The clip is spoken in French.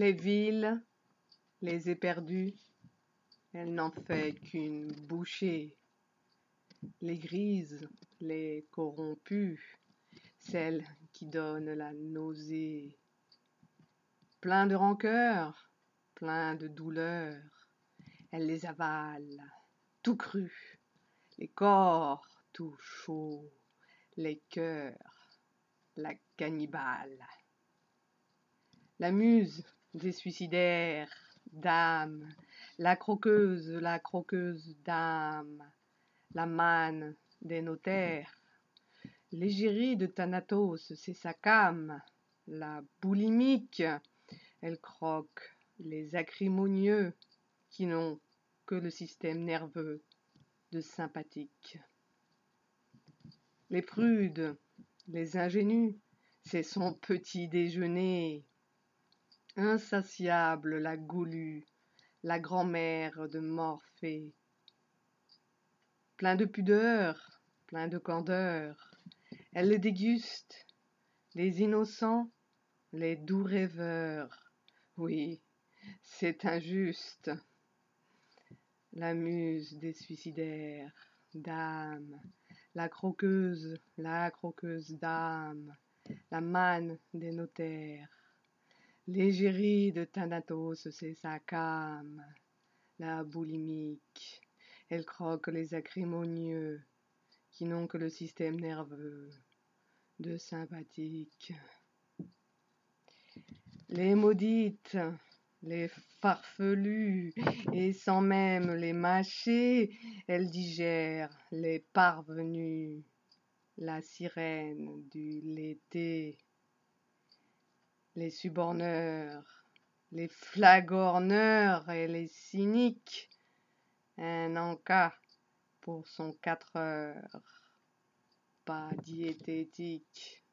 les villes, les éperdus, elle n'en fait qu'une bouchée. Les grises, les corrompues, celles qui donnent la nausée. Plein de rancœur, plein de douleur, elle les avale, tout cru, les corps tout chauds, les cœurs, la cannibale. La muse des suicidaires, d'âme, la croqueuse, la croqueuse d'âme, la manne des notaires, l'égérie de Thanatos, c'est sa cam, la boulimique, elle croque les acrimonieux qui n'ont que le système nerveux de sympathique. Les prudes, les ingénus, c'est son petit déjeuner. Insatiable la goulue, la grand-mère de Morphée. Plein de pudeur, plein de candeur, elle les déguste, les innocents, les doux rêveurs. Oui, c'est injuste. La muse des suicidaires, dame, la croqueuse, la croqueuse d'âme, la manne des notaires, l'égérie de Thanatos, c'est sa cam, la boulimique, elle croque les acrimonieux, qui n'ont que le système nerveux de sympathique. Les maudites, les farfelus, et sans même les mâcher, elles digèrent les parvenus, la sirène du l'été, les suborneurs, les flagorneurs et les cyniques, un encas pour son quatre heures, pas diététique.